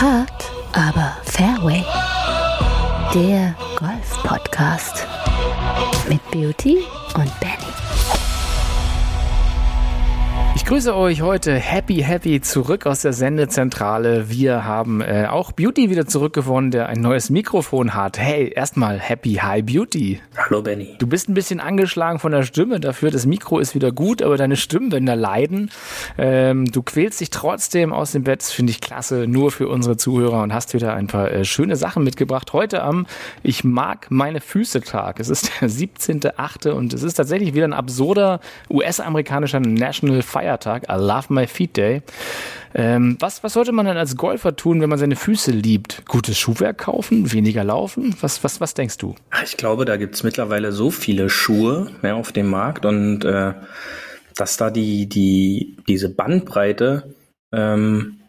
Hart, aber Fairway. Der Golf-Podcast mit Beauty grüße euch heute happy, happy zurück aus der Sendezentrale. Wir haben äh, auch Beauty wieder zurückgewonnen, der ein neues Mikrofon hat. Hey, erstmal happy, hi Beauty. Hallo Benny. Du bist ein bisschen angeschlagen von der Stimme dafür. Das Mikro ist wieder gut, aber deine Stimmbänder leiden. Ähm, du quälst dich trotzdem aus dem Bett. Finde ich klasse, nur für unsere Zuhörer und hast wieder ein paar äh, schöne Sachen mitgebracht. Heute am Ich mag meine Füße Tag. Es ist der 17.8. und es ist tatsächlich wieder ein absurder US-amerikanischer National Fire Feiertag, I Love My Feet Day. Ähm, was, was sollte man denn als Golfer tun, wenn man seine Füße liebt? Gutes Schuhwerk kaufen, weniger laufen? Was, was, was denkst du? Ich glaube, da gibt's mittlerweile so viele Schuhe mehr auf dem Markt und äh, dass da die, die, diese Bandbreite ähm,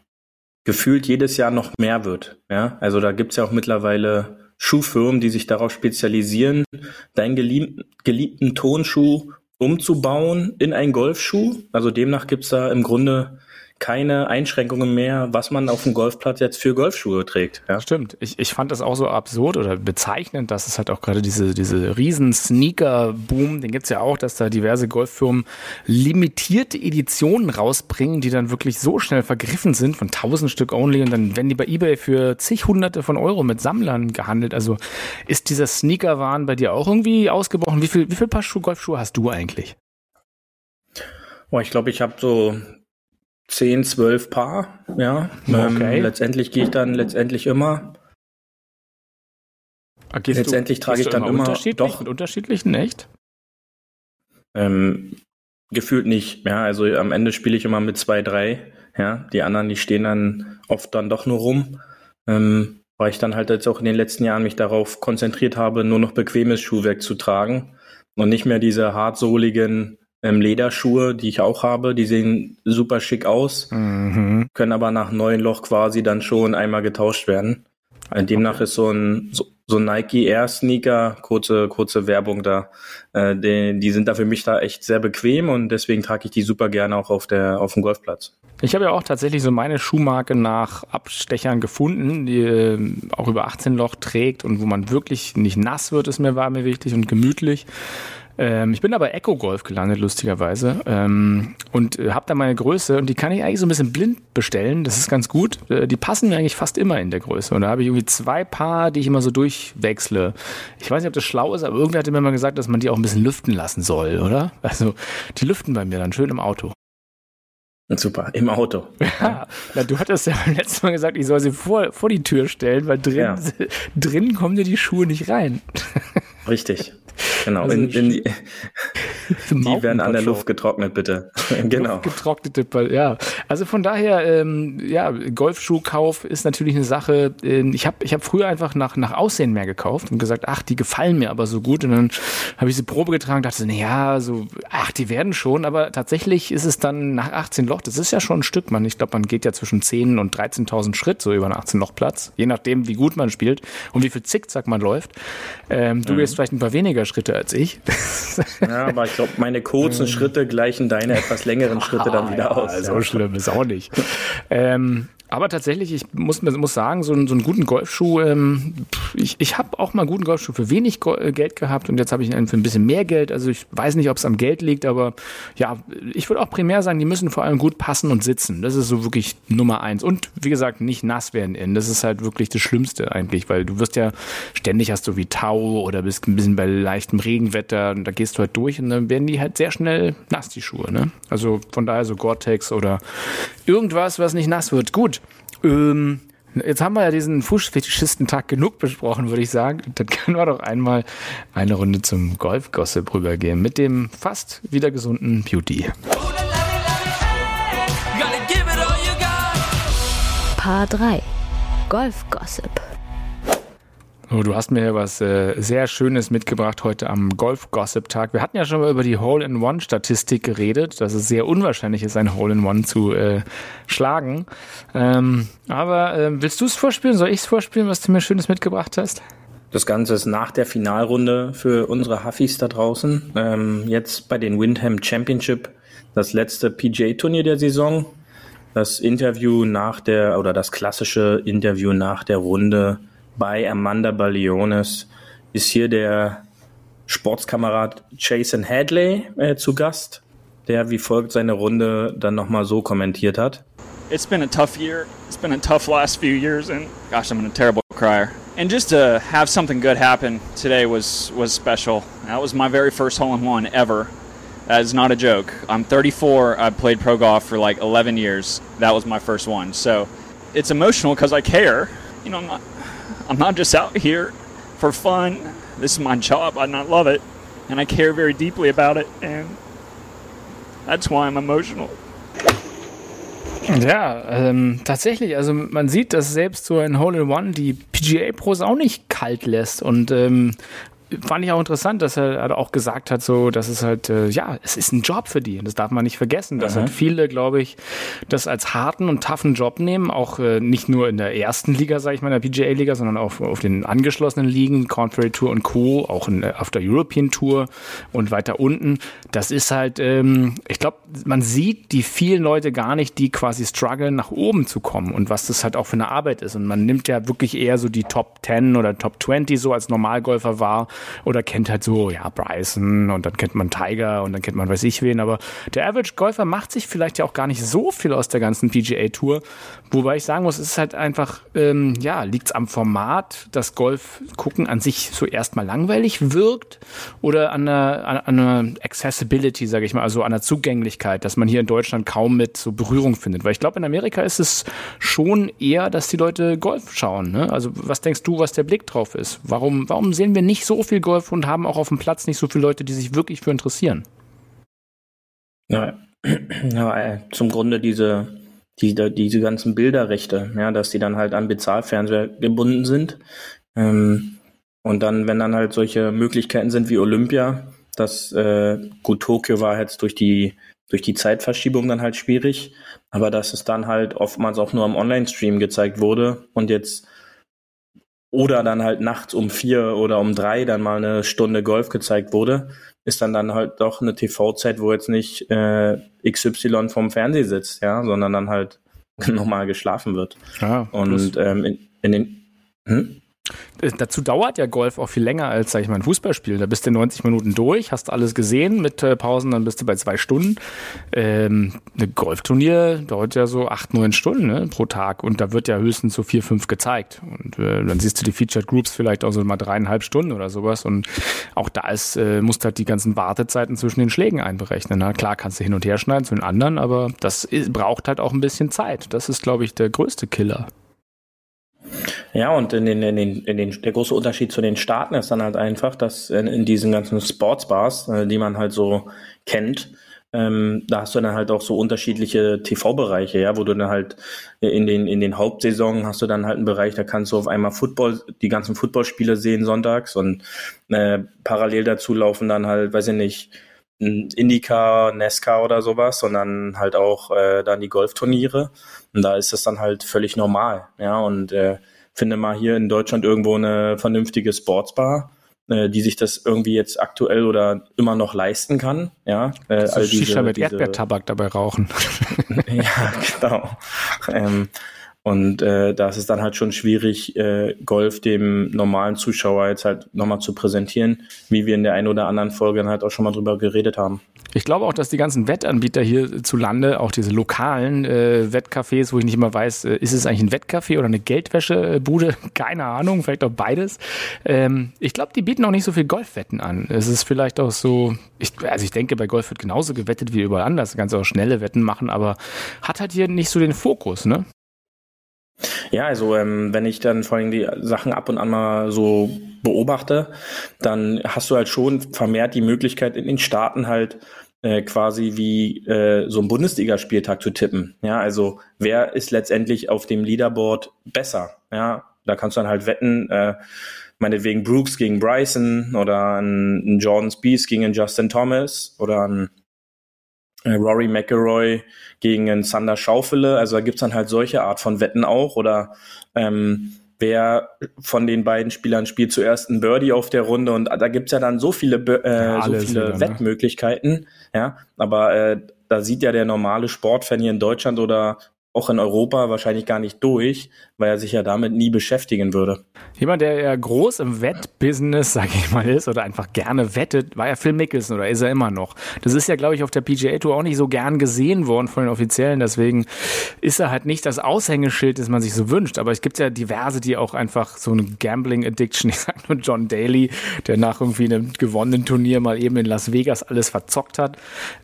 gefühlt jedes Jahr noch mehr wird. Ja? Also da gibt's ja auch mittlerweile Schuhfirmen, die sich darauf spezialisieren, deinen geliebten, geliebten Tonschuh umzubauen in einen Golfschuh. Also demnach gibt's da im Grunde keine Einschränkungen mehr, was man auf dem Golfplatz jetzt für Golfschuhe trägt. Ja? Stimmt. Ich, ich fand das auch so absurd oder bezeichnend, dass es halt auch gerade diese, diese riesen Sneaker-Boom, den gibt's ja auch, dass da diverse Golffirmen limitierte Editionen rausbringen, die dann wirklich so schnell vergriffen sind, von tausend Stück only und dann werden die bei Ebay für zig Hunderte von Euro mit Sammlern gehandelt. Also ist dieser Sneaker-Wahn bei dir auch irgendwie ausgebrochen? Wie viel, wie viel Paar Schuh, Golfschuhe hast du eigentlich? Boah, ich glaube, ich habe so 10, 12 Paar, ja. Okay. Ähm, letztendlich gehe ich dann letztendlich immer. Ah, gehst letztendlich du, trage ich dann immer, immer doch mit unterschiedlichen, echt? Ähm, gefühlt nicht, ja. Also am Ende spiele ich immer mit zwei, drei, ja. Die anderen, die stehen dann oft dann doch nur rum. Ähm, weil ich dann halt jetzt auch in den letzten Jahren mich darauf konzentriert habe, nur noch bequemes Schuhwerk zu tragen und nicht mehr diese hartsohligen ähm, Lederschuhe, die ich auch habe. Die sehen super schick aus, mhm. können aber nach neuen Loch quasi dann schon einmal getauscht werden. Also demnach ist so ein so, so Nike Air Sneaker, kurze, kurze Werbung da, äh, die, die sind da für mich da echt sehr bequem und deswegen trage ich die super gerne auch auf der, auf dem Golfplatz. Ich habe ja auch tatsächlich so meine Schuhmarke nach Abstechern gefunden, die äh, auch über 18 Loch trägt und wo man wirklich nicht nass wird, ist mir war mir wichtig und gemütlich. Ähm, ich bin aber Echo Golf gelandet, lustigerweise. Ähm, und äh, habe da meine Größe und die kann ich eigentlich so ein bisschen blind bestellen. Das ist ganz gut. Äh, die passen mir eigentlich fast immer in der Größe. Und da habe ich irgendwie zwei Paar, die ich immer so durchwechsle. Ich weiß nicht, ob das schlau ist, aber irgendwer hatte mir mal gesagt, dass man die auch ein bisschen lüften lassen soll, oder? Also die lüften bei mir dann schön im Auto. Super, im Auto. Ja, na, du hattest ja beim letzten Mal gesagt, ich soll sie vor, vor die Tür stellen, weil drin, ja. drin kommen dir die Schuhe nicht rein. Richtig. Genau, also in, in die, die werden an der Luft getrocknet, bitte. genau. Getrocknete, ja. Also von daher, ähm, ja, Golfschuhkauf ist natürlich eine Sache. Ähm, ich habe ich hab früher einfach nach, nach Aussehen mehr gekauft und gesagt, ach, die gefallen mir aber so gut. Und dann habe ich sie Probe getragen, dachte, na ja, so, ach, die werden schon. Aber tatsächlich ist es dann nach 18 Loch, das ist ja schon ein Stück, man. Ich glaube, man geht ja zwischen 10 und 13.000 Schritt so über einen 18 Loch Platz, je nachdem, wie gut man spielt und wie viel Zickzack man läuft. Ähm, du mhm. gehst vielleicht ein paar weniger Schritte als ich. Ja, aber ich glaube, meine kurzen Schritte gleichen deine etwas längeren Schritte dann wieder aus. So schlimm ist auch nicht. ähm, aber tatsächlich, ich muss, muss sagen, so, einen, so einen guten Golfschuh, ähm, ich, ich habe auch mal einen guten Golfschuh für wenig äh, Geld gehabt und jetzt habe ich einen für ein bisschen mehr Geld. Also ich weiß nicht, ob es am Geld liegt, aber ja, ich würde auch primär sagen, die müssen vor allem gut passen und sitzen. Das ist so wirklich Nummer eins. Und wie gesagt, nicht nass werden innen. Das ist halt wirklich das Schlimmste eigentlich, weil du wirst ja ständig hast du wie Tau oder bist ein bisschen bei leichtem Regenwetter und da gehst du halt durch und dann werden die halt sehr schnell nass, die Schuhe. Ne? Also von daher so Gore-Tex oder irgendwas, was nicht nass wird. Gut. Ähm, jetzt haben wir ja diesen Fußfetischistentag genug besprochen, würde ich sagen. Dann können wir doch einmal eine Runde zum Golf-Gossip rübergehen mit dem fast wieder gesunden Beauty. Paar 3 Golf-Gossip. Oh, du hast mir was äh, sehr Schönes mitgebracht heute am Golf-Gossip-Tag. Wir hatten ja schon mal über die Hole-in-One-Statistik geredet, dass es sehr unwahrscheinlich ist, ein Hole-in-One zu äh, schlagen. Ähm, aber äh, willst du es vorspielen? Soll ich es vorspielen, was du mir Schönes mitgebracht hast? Das Ganze ist nach der Finalrunde für unsere Huffis da draußen. Ähm, jetzt bei den Windham Championship, das letzte PGA-Turnier der Saison. das Interview nach der oder das klassische Interview nach der Runde bei Amanda Baliones ist hier der Sportskamerad Jason Hadley äh, zu Gast, der wie folgt seine Runde dann nochmal so kommentiert hat. It's been a tough year. It's been a tough last few years and gosh, I'm a terrible crier. And just to have something good happen today was was special. That was my very first hole in one ever. That is not a joke. I'm 34. I've played pro golf for like 11 years. That was my first one. So it's emotional because I care. You know, I'm not, I'm not just out here for fun. This is my job. I not love it, and I care very deeply about it, and that's why I'm emotional. Ja, ähm, tatsächlich. Also man sieht, dass selbst so ein Hole in One die PGA Pros auch nicht kalt lässt und ähm, fand ich auch interessant, dass er halt auch gesagt hat, so, dass es halt, äh, ja, es ist ein Job für die. Und das darf man nicht vergessen, dass halt viele, glaube ich, das als harten und toughen Job nehmen, auch äh, nicht nur in der ersten Liga, sage ich mal, in der PGA-Liga, sondern auch auf den angeschlossenen Ligen, Contrary Tour und Co., auch in, auf der European Tour und weiter unten. Das ist halt, ähm, ich glaube, man sieht die vielen Leute gar nicht, die quasi strugglen, nach oben zu kommen und was das halt auch für eine Arbeit ist. Und man nimmt ja wirklich eher so die Top 10 oder Top 20 so als Normalgolfer wahr oder kennt halt so, ja, Bryson und dann kennt man Tiger und dann kennt man weiß ich wen, aber der Average Golfer macht sich vielleicht ja auch gar nicht so viel aus der ganzen PGA Tour, wobei ich sagen muss, es ist halt einfach, ähm, ja, liegt's am Format, dass Golf gucken an sich so erstmal langweilig wirkt oder an einer, an, einer Accessibility, sage ich mal, also an der Zugänglichkeit, dass man hier in Deutschland kaum mit so Berührung findet, weil ich glaube, in Amerika ist es schon eher, dass die Leute Golf schauen, ne? Also was denkst du, was der Blick drauf ist? Warum, warum sehen wir nicht so viel Golf und haben auch auf dem Platz nicht so viele Leute, die sich wirklich für interessieren. Ja, ja äh, zum Grunde diese, diese, diese ganzen Bilderrechte, ja, dass die dann halt an Bezahlfernseher gebunden sind. Ähm, und dann, wenn dann halt solche Möglichkeiten sind wie Olympia, das äh, gut Tokio war jetzt durch die durch die Zeitverschiebung dann halt schwierig, aber dass es dann halt oftmals auch nur am Online-Stream gezeigt wurde und jetzt oder dann halt nachts um vier oder um drei dann mal eine Stunde Golf gezeigt wurde, ist dann dann halt doch eine TV-Zeit, wo jetzt nicht äh, XY vom Fernseh sitzt, ja, sondern dann halt nochmal geschlafen wird. Ja, und ähm, in, in den hm? Äh, dazu dauert ja Golf auch viel länger als, sag ich mal, ein Fußballspiel. Da bist du 90 Minuten durch, hast alles gesehen, mit äh, Pausen dann bist du bei zwei Stunden. Ähm, ein Golfturnier dauert ja so acht, neun Stunden ne, pro Tag und da wird ja höchstens so vier, fünf gezeigt. Und äh, dann siehst du die Featured Groups vielleicht auch so mal dreieinhalb Stunden oder sowas. Und auch da ist, äh, musst du halt die ganzen Wartezeiten zwischen den Schlägen einberechnen. Na klar, kannst du hin und her schneiden zu den anderen, aber das ist, braucht halt auch ein bisschen Zeit. Das ist, glaube ich, der größte Killer. Ja, und in den, in den, in den, der große Unterschied zu den Staaten ist dann halt einfach, dass in, in diesen ganzen Sportsbars, äh, die man halt so kennt, ähm, da hast du dann halt auch so unterschiedliche TV-Bereiche, ja, wo du dann halt in den, in den Hauptsaison hast du dann halt einen Bereich, da kannst du auf einmal Football, die ganzen Footballspiele sehen sonntags und äh, parallel dazu laufen dann halt, weiß ich nicht, Indica, Nesca oder sowas, sondern halt auch äh, dann die Golfturniere. Und da ist das dann halt völlig normal, ja, und äh, finde mal hier in Deutschland irgendwo eine vernünftige Sportsbar, äh, die sich das irgendwie jetzt aktuell oder immer noch leisten kann. Ja, äh, all diese, Shisha mit diese, Erdbeertabak dabei rauchen. ja, genau. Ähm, und äh, da ist es dann halt schon schwierig, äh, Golf dem normalen Zuschauer jetzt halt nochmal zu präsentieren, wie wir in der einen oder anderen Folge dann halt auch schon mal drüber geredet haben. Ich glaube auch, dass die ganzen Wettanbieter hier zu Lande, auch diese lokalen äh, Wettcafés, wo ich nicht immer weiß, äh, ist es eigentlich ein Wettcafé oder eine Geldwäschebude? Keine Ahnung, vielleicht auch beides. Ähm, ich glaube, die bieten auch nicht so viel Golfwetten an. Es ist vielleicht auch so, ich, also ich denke, bei Golf wird genauso gewettet wie überall anders. Kannst auch schnelle Wetten machen, aber hat halt hier nicht so den Fokus, ne? Ja, also ähm, wenn ich dann vor allem die Sachen ab und an mal so beobachte, dann hast du halt schon vermehrt die Möglichkeit in den Staaten halt äh, quasi wie äh, so ein Bundesligaspieltag zu tippen. Ja, also wer ist letztendlich auf dem Leaderboard besser? Ja, da kannst du dann halt wetten, äh, meinetwegen Brooks gegen Bryson oder ein, ein Jordan Spieth gegen Justin Thomas oder ein Rory McElroy gegen einen Sander Schaufele. Also da gibt's dann halt solche Art von Wetten auch. Oder ähm, wer von den beiden Spielern spielt zuerst ein Birdie auf der Runde. Und da gibt's ja dann so viele, äh, ja, so viele wieder, ne? Wettmöglichkeiten. Ja, aber äh, da sieht ja der normale Sportfan hier in Deutschland oder auch in Europa wahrscheinlich gar nicht durch, weil er sich ja damit nie beschäftigen würde. Jemand, der ja groß im Wettbusiness, sage ich mal, ist oder einfach gerne wettet, war ja Phil Mickelson oder ist er immer noch. Das ist ja, glaube ich, auf der PGA Tour auch nicht so gern gesehen worden von den Offiziellen. Deswegen ist er halt nicht das Aushängeschild, das man sich so wünscht. Aber es gibt ja diverse, die auch einfach so eine Gambling-Addiction, ich sag nur John Daly, der nach irgendwie einem gewonnenen Turnier mal eben in Las Vegas alles verzockt hat.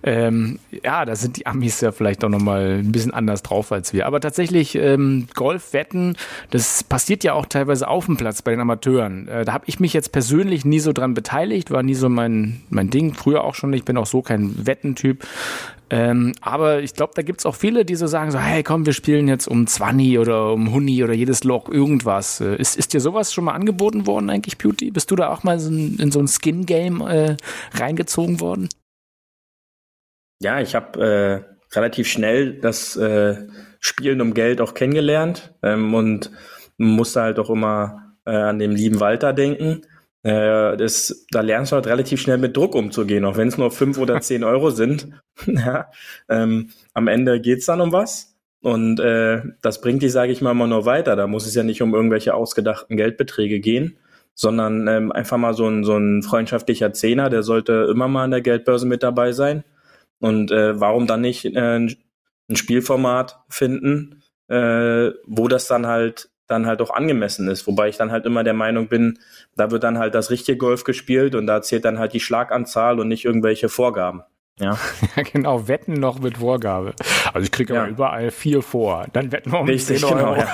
Ähm, ja, da sind die Amis ja vielleicht auch nochmal ein bisschen anders drauf als wir. Aber tatsächlich, ähm, Golfwetten, das passiert ja auch teilweise auf dem Platz bei den Amateuren. Äh, da habe ich mich jetzt persönlich nie so dran beteiligt, war nie so mein, mein Ding. Früher auch schon, ich bin auch so kein Wettentyp. Ähm, aber ich glaube, da gibt's auch viele, die so sagen, so, hey komm, wir spielen jetzt um 20 oder um Huni oder jedes Loch irgendwas. Äh, ist, ist dir sowas schon mal angeboten worden eigentlich, Beauty? Bist du da auch mal so in, in so ein Skin-Game äh, reingezogen worden? Ja, ich habe äh, relativ schnell das äh, Spielen um Geld auch kennengelernt ähm, und musste halt auch immer äh, an dem lieben Walter denken. Äh, das, da lernst du halt relativ schnell mit Druck umzugehen, auch wenn es nur fünf oder zehn Euro sind. ja, ähm, am Ende geht's dann um was. Und äh, das bringt dich, sage ich mal, immer nur weiter. Da muss es ja nicht um irgendwelche ausgedachten Geldbeträge gehen, sondern ähm, einfach mal so ein, so ein freundschaftlicher Zehner, der sollte immer mal an der Geldbörse mit dabei sein. Und äh, warum dann nicht äh, ein Spielformat finden, äh, wo das dann halt dann halt auch angemessen ist. Wobei ich dann halt immer der Meinung bin, da wird dann halt das richtige Golf gespielt und da zählt dann halt die Schlaganzahl und nicht irgendwelche Vorgaben. Ja. ja, genau, wetten noch mit Vorgabe. Also ich kriege ja. aber überall vier vor. Dann wetten wir um Richtig, 10 Euro. Genau, ja.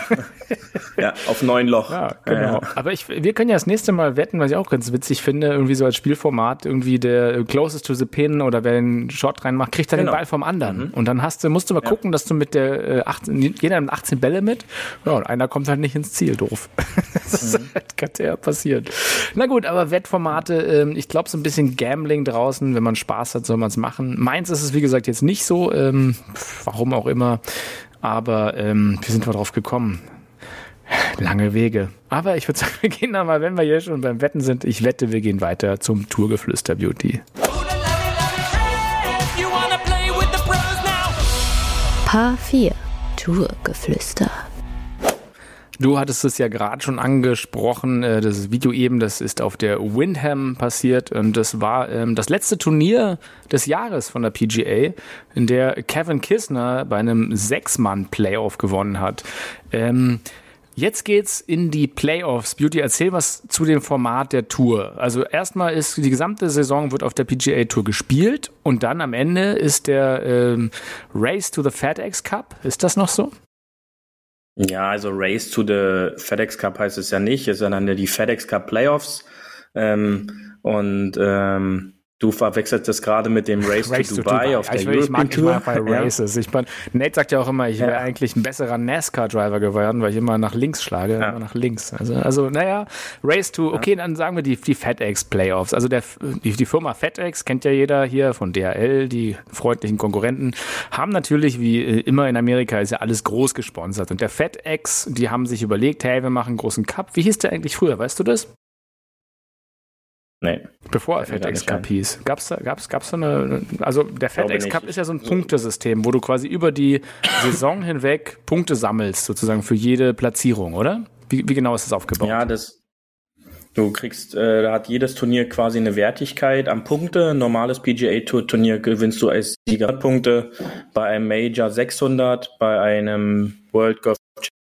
ja, auf neun Loch. Ja, genau. Ja, aber ich, wir können ja das nächste Mal wetten, was ich auch ganz witzig finde, irgendwie so als Spielformat, irgendwie der closest to the pin oder wer einen Shot reinmacht, kriegt dann genau. den Ball vom anderen. Mhm. Und dann hast du, musst du mal gucken, dass du mit der äh, 18, jeder nimmt 18 Bälle mit. Ja, und einer kommt halt nicht ins Ziel, doof. Das ist mhm. halt gerade passiert. Na gut, aber Wettformate, äh, ich glaube so ein bisschen Gambling draußen, wenn man Spaß hat, soll man es machen. Meins ist es, wie gesagt, jetzt nicht so, ähm, warum auch immer, aber ähm, wir sind drauf gekommen. Lange Wege. Aber ich würde sagen, wir gehen da mal, wenn wir hier schon beim Wetten sind, ich wette, wir gehen weiter zum Tourgeflüster Beauty. Paar 4 Tourgeflüster. Du hattest es ja gerade schon angesprochen, äh, das Video eben, das ist auf der Windham passiert und das war ähm, das letzte Turnier des Jahres von der PGA, in der Kevin Kisner bei einem Sechs-Mann-Playoff gewonnen hat. Ähm, Jetzt geht's in die Playoffs. Beauty, erzähl was zu dem Format der Tour. Also erstmal ist die gesamte Saison wird auf der PGA Tour gespielt und dann am Ende ist der ähm, Race to the FedEx Cup. Ist das noch so? Ja, also Race to the FedEx Cup heißt es ja nicht, es sind dann die FedEx Cup Playoffs. Ähm, und ähm, Du verwechselst das gerade mit dem Race, Race to, Dubai, Dubai, auf der ich, European ich mag, Tour. Ich mag bei Races. Ja. Ich bin, Nate sagt ja auch immer, ich wäre ja. eigentlich ein besserer NASCAR-Driver geworden, weil ich immer nach links schlage, ja. immer nach links. Also, also naja, Race to, okay, dann sagen wir die, die FedEx Playoffs. Also der, die, die Firma FedEx kennt ja jeder hier von DHL, die freundlichen Konkurrenten, haben natürlich, wie äh, immer in Amerika, ist ja alles groß gesponsert. Und der FedEx, die haben sich überlegt, hey, wir machen einen großen Cup. Wie hieß der eigentlich früher, weißt du das? Nee. Bevor er FedEx Cup hieß. Gab's da, gab's, gab's so eine, also der FedEx Cup ist ja so ein Punktesystem, wo du quasi über die Saison hinweg Punkte sammelst, sozusagen für jede Platzierung, oder? Wie, wie genau ist das aufgebaut? Ja, das, du kriegst, äh, da hat jedes Turnier quasi eine Wertigkeit am Punkte. Normales PGA Tour Turnier gewinnst du als Sieger Punkte, bei einem Major 600, bei einem World Golf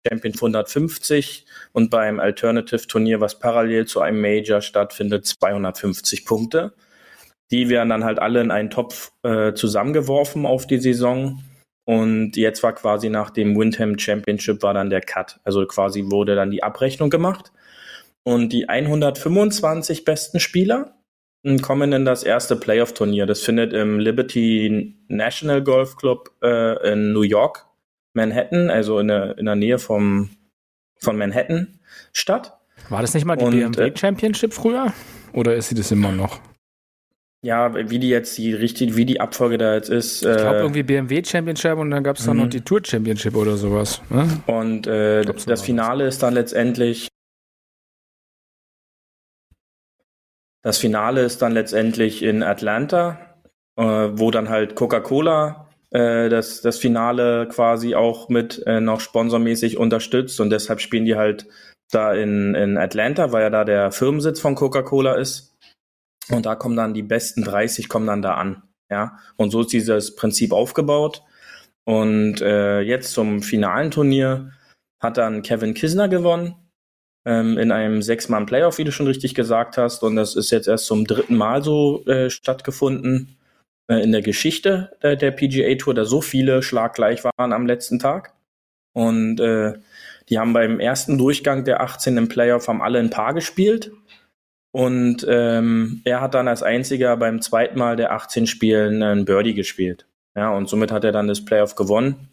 Champion 150 und beim Alternative Turnier, was parallel zu einem Major stattfindet, 250 Punkte. Die werden dann halt alle in einen Topf äh, zusammengeworfen auf die Saison. Und jetzt war quasi nach dem Windham Championship war dann der Cut. Also quasi wurde dann die Abrechnung gemacht. Und die 125 besten Spieler kommen in das erste Playoff-Turnier. Das findet im Liberty National Golf Club äh, in New York Manhattan, also in der, in der Nähe vom, von Manhattan statt. War das nicht mal die und, BMW äh, Championship früher? Oder ist sie das immer noch? Ja, wie die jetzt die richtig, wie die Abfolge da jetzt ist. Ich glaube äh, irgendwie BMW Championship und dann gab es dann noch mhm. die Tour Championship oder sowas. Ne? Und äh, das Finale ist dann letztendlich. Das Finale ist dann letztendlich in Atlanta, äh, wo dann halt Coca-Cola äh, das, das Finale quasi auch mit äh, noch sponsormäßig unterstützt und deshalb spielen die halt da in, in Atlanta, weil ja da der Firmensitz von Coca-Cola ist. Und da kommen dann die besten 30 kommen dann da an. Ja, und so ist dieses Prinzip aufgebaut. Und äh, jetzt zum finalen Turnier hat dann Kevin Kisner gewonnen ähm, in einem Sechs-Mann-Playoff, wie du schon richtig gesagt hast. Und das ist jetzt erst zum dritten Mal so äh, stattgefunden in der Geschichte äh, der PGA Tour, da so viele schlaggleich waren am letzten Tag. Und äh, die haben beim ersten Durchgang der 18 im Playoff haben alle ein Paar gespielt. Und ähm, er hat dann als einziger beim zweiten Mal der 18 Spielen ein Birdie gespielt. Ja, und somit hat er dann das Playoff gewonnen.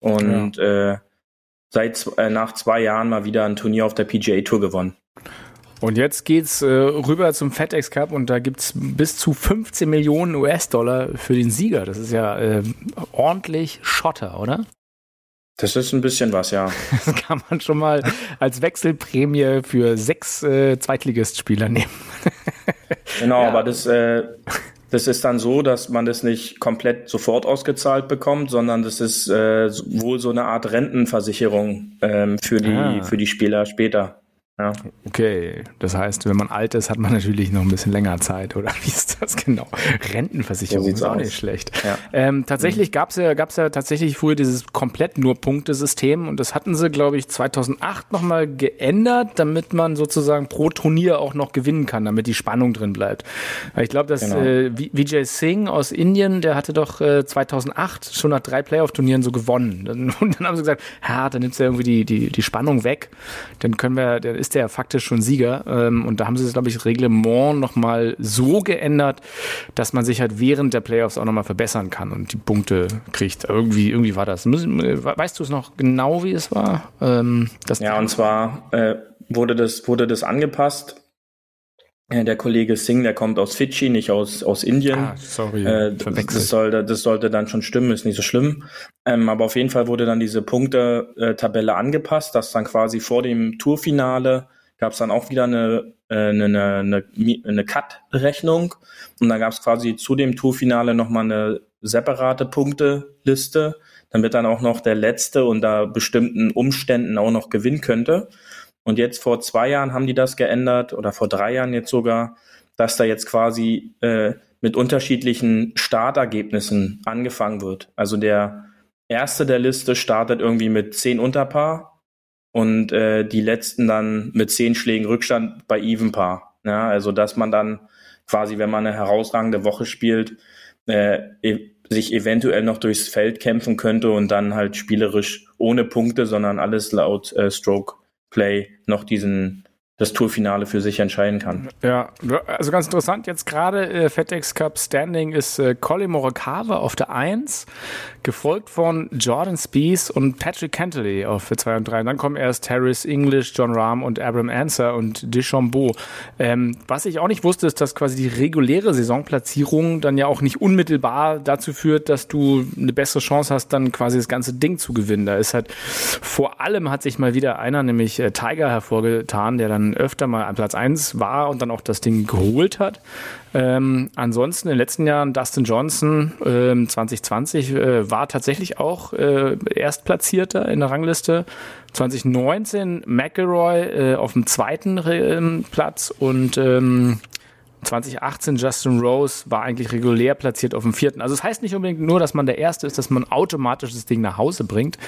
Und ja. äh, seit äh, nach zwei Jahren mal wieder ein Turnier auf der PGA Tour gewonnen. Und jetzt geht's äh, rüber zum FedEx Cup und da gibt's bis zu 15 Millionen US-Dollar für den Sieger. Das ist ja äh, ordentlich Schotter, oder? Das ist ein bisschen was, ja. Das kann man schon mal als Wechselprämie für sechs äh, Zweitligistspieler nehmen. genau, ja. aber das, äh, das ist dann so, dass man das nicht komplett sofort ausgezahlt bekommt, sondern das ist äh, wohl so eine Art Rentenversicherung ähm, für, die, ah. für die Spieler später. Ja. Okay, das heißt, wenn man alt ist, hat man natürlich noch ein bisschen länger Zeit, oder wie ist das genau? Rentenversicherung so ist auch aus. nicht schlecht. Ja. Ähm, tatsächlich mhm. gab es ja, gab's ja tatsächlich früher dieses komplett nur Punktesystem und das hatten sie, glaube ich, 2008 nochmal geändert, damit man sozusagen pro Turnier auch noch gewinnen kann, damit die Spannung drin bleibt. Ich glaube, dass genau. äh, Vijay Singh aus Indien, der hatte doch äh, 2008 schon nach drei Playoff-Turnieren so gewonnen. Und dann haben sie gesagt, ja, dann nimmst du irgendwie die, die, die Spannung weg, dann können wir, der ist ist der faktisch schon Sieger. Ähm, und da haben sie das, glaube ich, Reglement nochmal so geändert, dass man sich halt während der Playoffs auch nochmal verbessern kann und die Punkte kriegt. Irgendwie, irgendwie war das. Weißt du es noch genau, wie es war? Ähm, ja, und zwar äh, wurde, das, wurde das angepasst der Kollege Singh, der kommt aus Fidschi, nicht aus, aus Indien. Ah, sorry, äh, das, sollte, das sollte dann schon stimmen, ist nicht so schlimm. Ähm, aber auf jeden Fall wurde dann diese Punkte-Tabelle angepasst, dass dann quasi vor dem Tourfinale gab es dann auch wieder eine, äh, eine, eine, eine Cut-Rechnung. Und dann gab es quasi zu dem Tourfinale nochmal eine separate Punkteliste, damit dann auch noch der Letzte unter bestimmten Umständen auch noch gewinnen könnte. Und jetzt vor zwei Jahren haben die das geändert oder vor drei Jahren jetzt sogar, dass da jetzt quasi äh, mit unterschiedlichen Startergebnissen angefangen wird. Also der erste der Liste startet irgendwie mit zehn Unterpaar und äh, die letzten dann mit zehn Schlägen Rückstand bei Evenpaar. Ja, also dass man dann quasi, wenn man eine herausragende Woche spielt, äh, e sich eventuell noch durchs Feld kämpfen könnte und dann halt spielerisch ohne Punkte, sondern alles laut äh, Stroke Play noch diesen das Tourfinale für sich entscheiden kann. Ja, also ganz interessant jetzt gerade äh, FedEx Cup Standing ist äh, Colin Morikawa auf der 1, gefolgt von Jordan Spieth und Patrick Cantley auf 2 und 3. Und dann kommen erst Harris English, John Rahm und Abram Answer und Deschambeau. Ähm, was ich auch nicht wusste, ist, dass quasi die reguläre Saisonplatzierung dann ja auch nicht unmittelbar dazu führt, dass du eine bessere Chance hast, dann quasi das ganze Ding zu gewinnen. Da ist halt vor allem hat sich mal wieder einer, nämlich äh, Tiger hervorgetan, der dann öfter mal an Platz 1 war und dann auch das Ding geholt hat. Ähm, ansonsten in den letzten Jahren Dustin Johnson ähm, 2020 äh, war tatsächlich auch äh, Erstplatzierter in der Rangliste. 2019 McElroy äh, auf dem zweiten äh, Platz und ähm, 2018 Justin Rose war eigentlich regulär platziert auf dem vierten. Also es das heißt nicht unbedingt nur, dass man der Erste ist, dass man automatisch das Ding nach Hause bringt.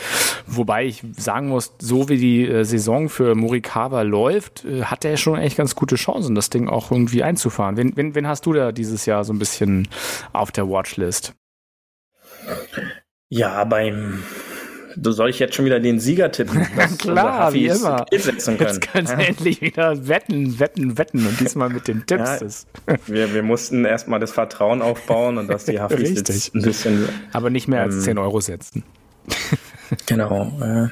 Wobei ich sagen muss, so wie die äh, Saison für Morikawa läuft, äh, hat er schon echt ganz gute Chancen, das Ding auch irgendwie einzufahren. Wen, wen, wen hast du da dieses Jahr so ein bisschen auf der Watchlist? Ja, beim Du soll ich jetzt schon wieder den Sieger tippen? Klar, wie immer. Setzen können. Jetzt sie ja. endlich wieder wetten, wetten, wetten und diesmal mit den Tipps. Ja, wir, wir mussten erstmal das Vertrauen aufbauen und dass die Hafis jetzt ein bisschen. Aber nicht mehr als ähm, 10 Euro setzen. genau. Äh,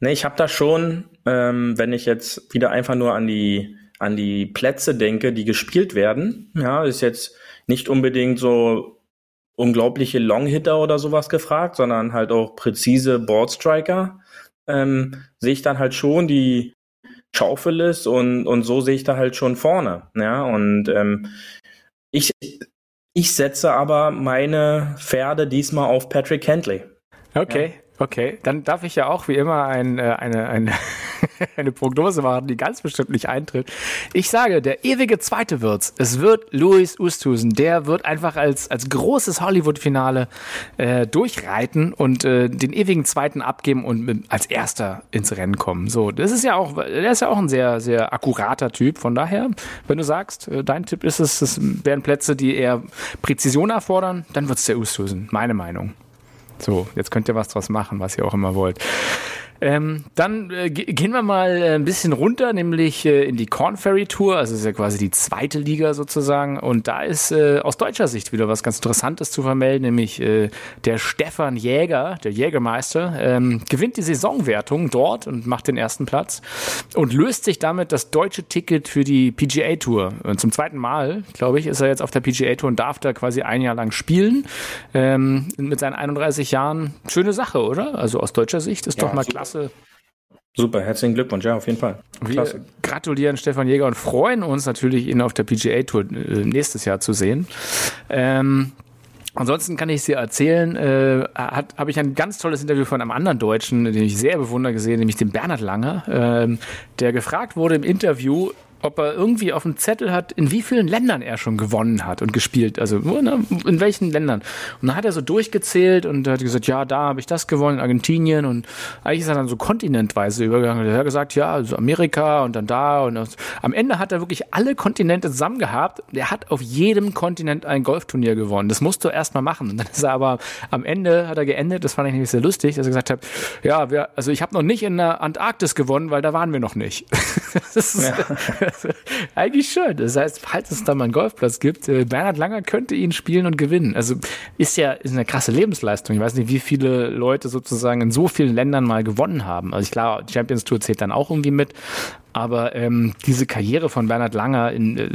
ne, ich habe da schon, ähm, wenn ich jetzt wieder einfach nur an die an die Plätze denke, die gespielt werden, ja, ist jetzt nicht unbedingt so unglaubliche Longhitter oder sowas gefragt, sondern halt auch präzise Boardstriker, ähm, sehe ich dann halt schon die Schaufelis und, und so sehe ich da halt schon vorne. Ja, und ähm, ich, Ich setze aber meine Pferde diesmal auf Patrick Hentley. Okay, ja. okay. Dann darf ich ja auch wie immer ein, äh, eine, eine eine Prognose machen, die ganz bestimmt nicht eintritt. Ich sage, der ewige Zweite wird's. Es wird Louis Oosthuizen. Der wird einfach als, als großes Hollywood-Finale äh, durchreiten und äh, den ewigen Zweiten abgeben und mit, als Erster ins Rennen kommen. So, das ist ja auch, der ist ja auch ein sehr, sehr akkurater Typ. Von daher, wenn du sagst, äh, dein Tipp ist es, es wären Plätze, die eher Präzision erfordern, dann wird's der Oosthuizen. Meine Meinung. So, jetzt könnt ihr was draus machen, was ihr auch immer wollt. Ähm, dann äh, gehen wir mal äh, ein bisschen runter, nämlich äh, in die Corn Ferry Tour. Also ist ja quasi die zweite Liga sozusagen. Und da ist äh, aus deutscher Sicht wieder was ganz Interessantes zu vermelden, nämlich äh, der Stefan Jäger, der Jägermeister, ähm, gewinnt die Saisonwertung dort und macht den ersten Platz und löst sich damit das deutsche Ticket für die PGA Tour. Und zum zweiten Mal, glaube ich, ist er jetzt auf der PGA Tour und darf da quasi ein Jahr lang spielen. Ähm, mit seinen 31 Jahren. Schöne Sache, oder? Also aus deutscher Sicht ist ja, doch mal klasse klasse. Super, herzlichen Glückwunsch, ja, auf jeden Fall. Klasse. Wir gratulieren Stefan Jäger und freuen uns natürlich, ihn auf der PGA Tour äh, nächstes Jahr zu sehen. Ähm, Ansonsten kann ich es dir erzählen, äh, habe ich ein ganz tolles Interview von einem anderen Deutschen, den ich sehr bewundere gesehen, nämlich den Bernhard Langer, ähm, der gefragt wurde im Interview, ob er irgendwie auf dem Zettel hat, in wie vielen Ländern er schon gewonnen hat und gespielt, also ne, in welchen Ländern. Und dann hat er so durchgezählt und hat gesagt, ja, da habe ich das gewonnen, in Argentinien und eigentlich ist er dann so kontinentweise übergegangen. Er hat gesagt, ja, also Amerika und dann da und das. am Ende hat er wirklich alle Kontinente zusammen gehabt. Er hat auf jedem Kontinent ein Golfturnier gewonnen. Das musst du erst mal machen. Und dann ist er aber am Ende hat er geendet, das fand ich nämlich sehr lustig, dass er gesagt hat, ja, wir, also ich habe noch nicht in der Antarktis gewonnen, weil da waren wir noch nicht. das ist, ja. Eigentlich schön. Das heißt, falls es da mal einen Golfplatz gibt, äh, Bernhard Langer könnte ihn spielen und gewinnen. Also ist ja ist eine krasse Lebensleistung. Ich weiß nicht, wie viele Leute sozusagen in so vielen Ländern mal gewonnen haben. Also klar, Champions Tour zählt dann auch irgendwie mit. Aber ähm, diese Karriere von Bernhard Langer, in, äh,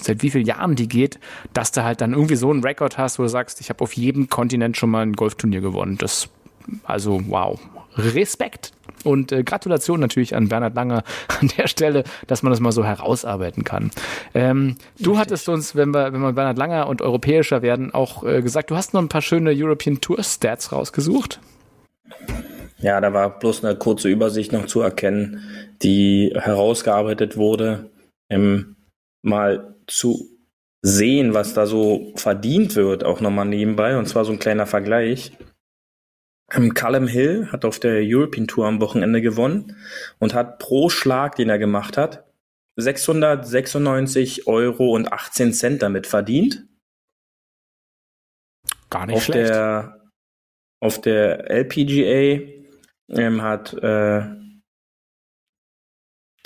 seit wie vielen Jahren die geht, dass du halt dann irgendwie so einen Rekord hast, wo du sagst, ich habe auf jedem Kontinent schon mal ein Golfturnier gewonnen. Das, also wow, Respekt. Und äh, Gratulation natürlich an Bernhard Langer an der Stelle, dass man das mal so herausarbeiten kann. Ähm, du hattest uns, wenn wir, wenn wir Bernhard Langer und europäischer werden, auch äh, gesagt, du hast noch ein paar schöne European Tour Stats rausgesucht. Ja, da war bloß eine kurze Übersicht noch zu erkennen, die herausgearbeitet wurde, ähm, mal zu sehen, was da so verdient wird, auch nochmal nebenbei, und zwar so ein kleiner Vergleich. Ähm, Callum Hill hat auf der European Tour am Wochenende gewonnen und hat pro Schlag, den er gemacht hat, 696 Euro und 18 Cent damit verdient. Gar nicht auf schlecht. Der, auf der LPGA ähm, hat äh,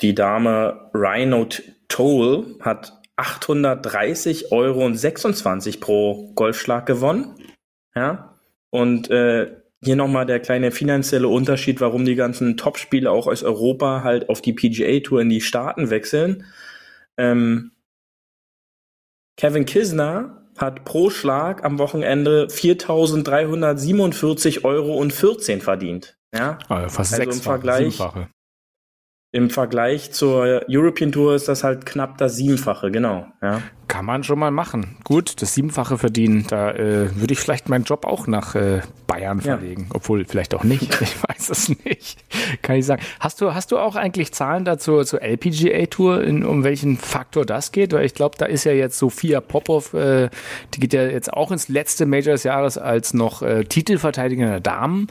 die Dame Rhino Toll hat 830 Euro und 26 pro Golfschlag gewonnen. Ja. Und äh, hier nochmal der kleine finanzielle Unterschied, warum die ganzen Top-Spiele auch aus Europa halt auf die PGA-Tour in die Staaten wechseln. Ähm, Kevin Kisner hat pro Schlag am Wochenende 4.347 Euro und 14 verdient. Ja, also fast also im Vergleich, siebenfache. Im Vergleich zur European Tour ist das halt knapp das Siebenfache, genau. Ja. Kann man schon mal machen. Gut, das Siebenfache verdienen. Da äh, würde ich vielleicht meinen Job auch nach äh, Bayern verlegen. Ja. Obwohl, vielleicht auch nicht. Ich weiß es nicht. Kann ich sagen. Hast du, hast du auch eigentlich Zahlen dazu zur LPGA-Tour, um welchen Faktor das geht? Weil ich glaube, da ist ja jetzt Sophia Popov, äh, die geht ja jetzt auch ins letzte Major des Jahres als noch äh, Titelverteidiger der Damen.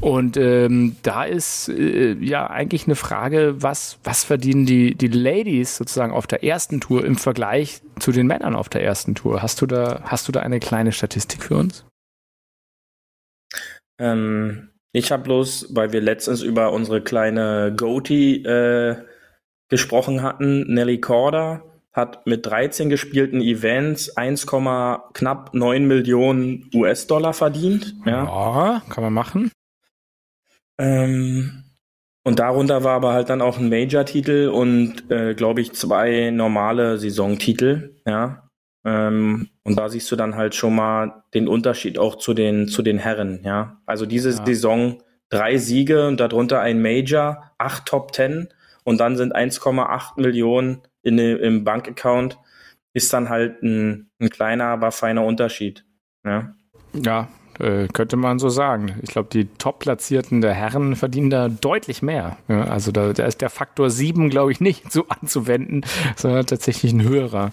Und ähm, da ist äh, ja eigentlich eine Frage, was, was verdienen die, die Ladies sozusagen auf der ersten Tour im Vergleich zu den Männern auf der ersten Tour. Hast du da, hast du da eine kleine Statistik für uns? Ähm, ich habe bloß, weil wir letztens über unsere kleine Goatee äh, gesprochen hatten, Nelly Corda hat mit 13 gespielten Events 1, knapp 9 Millionen US-Dollar verdient. Ja. ja, kann man machen. Ähm, und darunter war aber halt dann auch ein Major-Titel und, äh, glaube ich, zwei normale Saisontitel, ja. Ähm, und da siehst du dann halt schon mal den Unterschied auch zu den, zu den Herren, ja. Also diese ja. Saison drei Siege und darunter ein Major, acht Top Ten und dann sind 1,8 Millionen in, im Bankaccount. ist dann halt ein, ein kleiner, aber feiner Unterschied. Ja. Ja, äh, könnte man so sagen. Ich glaube, die Top-Platzierten der Herren verdienen da deutlich mehr. Ja, also da, da ist der Faktor 7, glaube ich, nicht so anzuwenden, sondern tatsächlich ein höherer.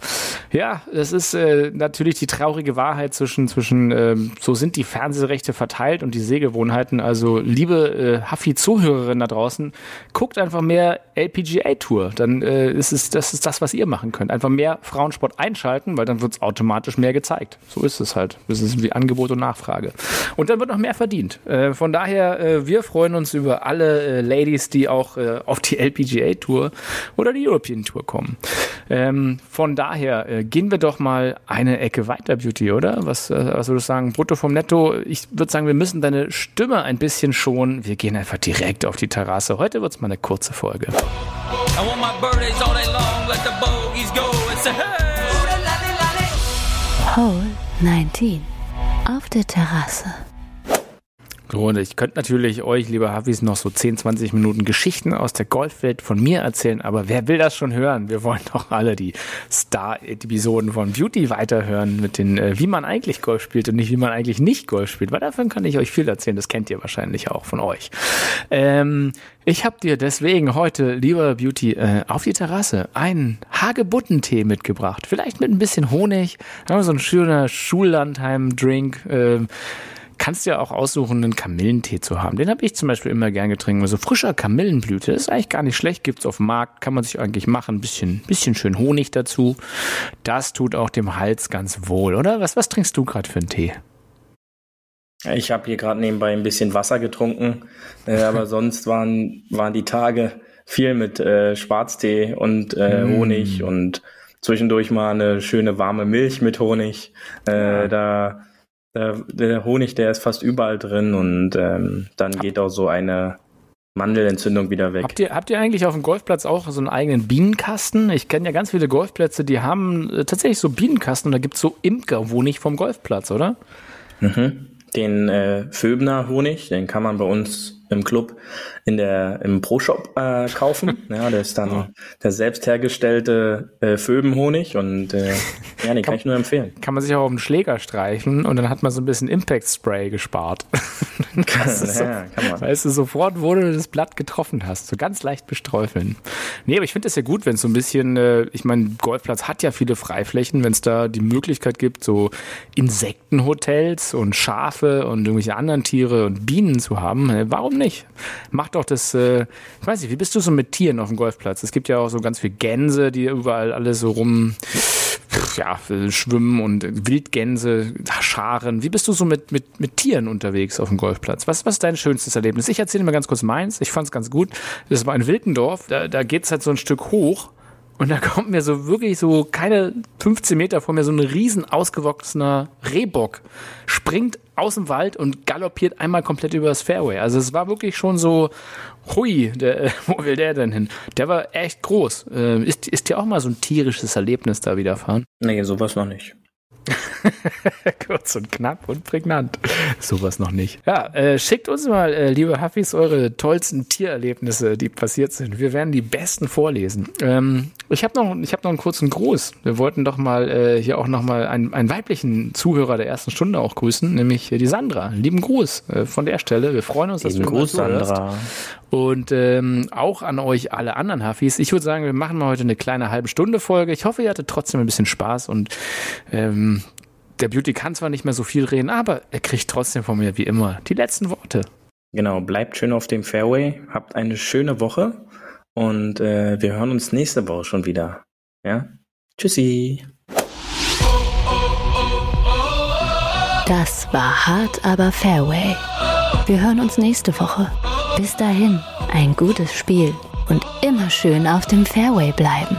Ja, das ist äh, natürlich die traurige Wahrheit zwischen, zwischen äh, so sind die Fernsehrechte verteilt und die Sehgewohnheiten. Also, liebe äh, Haffi-Zuhörerinnen da draußen, guckt einfach mehr LPGA-Tour. Dann äh, ist es, das ist das, was ihr machen könnt. Einfach mehr Frauensport einschalten, weil dann wird es automatisch mehr gezeigt. So ist es halt. Das ist wie Angebot und Nachfrage. Und dann wird noch mehr verdient. Äh, von daher, äh, wir freuen uns über alle äh, Ladies, die auch äh, auf die LPGA Tour oder die European Tour kommen. Ähm, von daher äh, gehen wir doch mal eine Ecke weiter, Beauty, oder? Was, äh, was würdest du sagen? Brutto vom Netto. Ich würde sagen, wir müssen deine Stimme ein bisschen schonen. Wir gehen einfach direkt auf die Terrasse. Heute wird es mal eine kurze Folge. I want my birthdays all day long, let the bogeys go. It's a hey! Hole 19 auf der Terrasse. Und ich könnte natürlich euch, liebe Hafis, noch so 10, 20 Minuten Geschichten aus der Golfwelt von mir erzählen, aber wer will das schon hören? Wir wollen doch alle die Star-Episoden von Beauty weiterhören mit den, äh, wie man eigentlich Golf spielt und nicht, wie man eigentlich nicht Golf spielt, weil davon kann ich euch viel erzählen, das kennt ihr wahrscheinlich auch von euch. Ähm, ich habe dir deswegen heute, lieber Beauty, äh, auf die Terrasse einen Hagebuttentee mitgebracht. Vielleicht mit ein bisschen Honig, so ein schöner Schullandheim-Drink. Äh, kannst ja auch aussuchen, einen Kamillentee zu haben. Den habe ich zum Beispiel immer gern getrunken. Also frischer Kamillenblüte, ist eigentlich gar nicht schlecht, gibt's auf dem Markt, kann man sich eigentlich machen. Ein bisschen, bisschen schön Honig dazu. Das tut auch dem Hals ganz wohl, oder? Was, was trinkst du gerade für einen Tee? Ich habe hier gerade nebenbei ein bisschen Wasser getrunken, äh, aber sonst waren, waren die Tage viel mit äh, Schwarztee und äh, mm. Honig und zwischendurch mal eine schöne warme Milch mit Honig. Äh, da der, der, Honig, der ist fast überall drin und ähm, dann geht auch so eine Mandelentzündung wieder weg. Habt ihr, habt ihr eigentlich auf dem Golfplatz auch so einen eigenen Bienenkasten? Ich kenne ja ganz viele Golfplätze, die haben äh, tatsächlich so Bienenkasten und da gibt es so Imker-Honig vom Golfplatz, oder? Mhm. Den äh, Föbner Honig, den kann man bei uns im Club in der im Pro-Shop äh, kaufen. Ja, der ist dann oh. der selbst hergestellte äh, Föbenhonig und äh, ja, den kann, kann, ich nur empfehlen. Kann man sich auch auf den Schläger streichen und dann hat man so ein bisschen Impact Spray gespart. ja, so, kann man. Weißt du, sofort, wo du das Blatt getroffen hast, so ganz leicht besträufeln. Nee, aber ich finde es ja gut, wenn es so ein bisschen, äh, ich meine, Golfplatz hat ja viele Freiflächen, wenn es da die Möglichkeit gibt, so Insektenhotels und Schafe und irgendwelche anderen Tiere und Bienen zu haben. Äh, warum nicht? Mach doch das, äh, ich weiß nicht, wie bist du so mit Tieren auf dem Golfplatz? Es gibt ja auch so ganz viele Gänse, die überall alle so rum ja, schwimmen und Wildgänse, Scharen. Wie bist du so mit, mit, mit Tieren unterwegs auf dem Golfplatz? Was, was ist dein schönstes Erlebnis? Ich erzähle mal ganz kurz meins. Ich fand es ganz gut. Das war in Wilkendorf. Da, da es halt so ein Stück hoch. Und da kommt mir so wirklich so keine 15 Meter vor mir so ein riesen ausgewachsener Rehbock, springt aus dem Wald und galoppiert einmal komplett über das Fairway. Also es war wirklich schon so, hui, der, wo will der denn hin? Der war echt groß. Äh, ist, ist dir auch mal so ein tierisches Erlebnis da widerfahren? Nee, sowas noch nicht. Kurz und knapp und prägnant. Sowas noch nicht. Ja, äh, schickt uns mal, äh, liebe Huffis, eure tollsten Tiererlebnisse, die passiert sind. Wir werden die besten vorlesen. Ähm, ich habe noch, ich hab noch einen kurzen Gruß. Wir wollten doch mal äh, hier auch noch mal einen, einen weiblichen Zuhörer der ersten Stunde auch grüßen, nämlich die Sandra. Lieben Gruß äh, von der Stelle. Wir freuen uns, dass Lieben du Gruß, Sandra. Und ähm, auch an euch alle anderen Huffis. Ich würde sagen, wir machen mal heute eine kleine halbe Stunde Folge. Ich hoffe, ihr hattet trotzdem ein bisschen Spaß und ähm, der Beauty kann zwar nicht mehr so viel reden, aber er kriegt trotzdem von mir wie immer die letzten Worte. Genau, bleibt schön auf dem Fairway, habt eine schöne Woche und äh, wir hören uns nächste Woche schon wieder. Ja? Tschüssi. Das war hart, aber Fairway. Wir hören uns nächste Woche. Bis dahin, ein gutes Spiel und immer schön auf dem Fairway bleiben.